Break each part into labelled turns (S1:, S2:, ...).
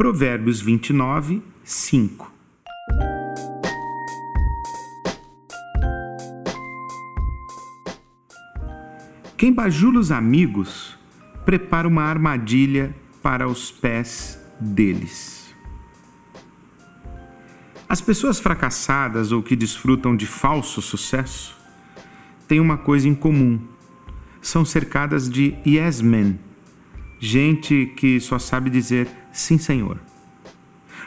S1: Provérbios 29, 5. Quem bajula os amigos prepara uma armadilha para os pés deles. As pessoas fracassadas ou que desfrutam de falso sucesso têm uma coisa em comum: são cercadas de yes men, gente que só sabe dizer sim, senhor.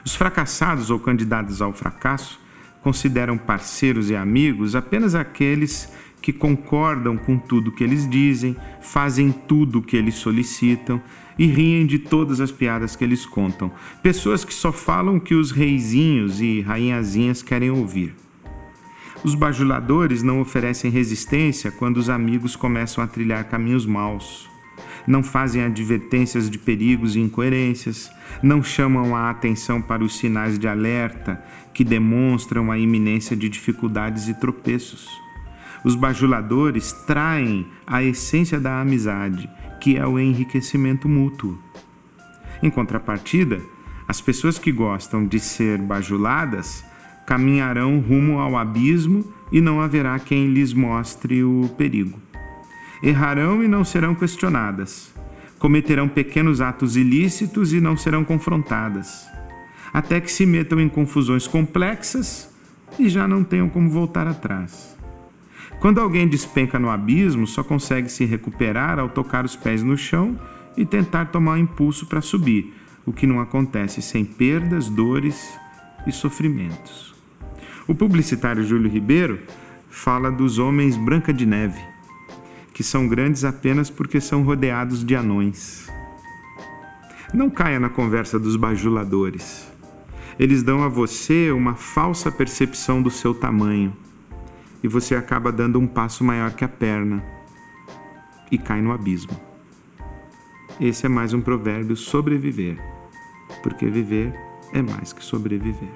S1: Os fracassados ou candidatos ao fracasso consideram parceiros e amigos apenas aqueles que concordam com tudo que eles dizem, fazem tudo o que eles solicitam e riem de todas as piadas que eles contam. Pessoas que só falam o que os reizinhos e rainhazinhas querem ouvir. Os bajuladores não oferecem resistência quando os amigos começam a trilhar caminhos maus. Não fazem advertências de perigos e incoerências, não chamam a atenção para os sinais de alerta que demonstram a iminência de dificuldades e tropeços os bajuladores traem a essência da amizade, que é o enriquecimento mútuo. Em contrapartida, as pessoas que gostam de ser bajuladas caminharão rumo ao abismo e não haverá quem lhes mostre o perigo. Errarão e não serão questionadas. Cometerão pequenos atos ilícitos e não serão confrontadas. Até que se metam em confusões complexas e já não tenham como voltar atrás. Quando alguém despenca no abismo, só consegue se recuperar ao tocar os pés no chão e tentar tomar impulso para subir, o que não acontece sem perdas, dores e sofrimentos. O publicitário Júlio Ribeiro fala dos homens Branca de Neve, que são grandes apenas porque são rodeados de anões. Não caia na conversa dos bajuladores. Eles dão a você uma falsa percepção do seu tamanho e você acaba dando um passo maior que a perna e cai no abismo. Esse é mais um provérbio sobreviver, porque viver é mais que sobreviver.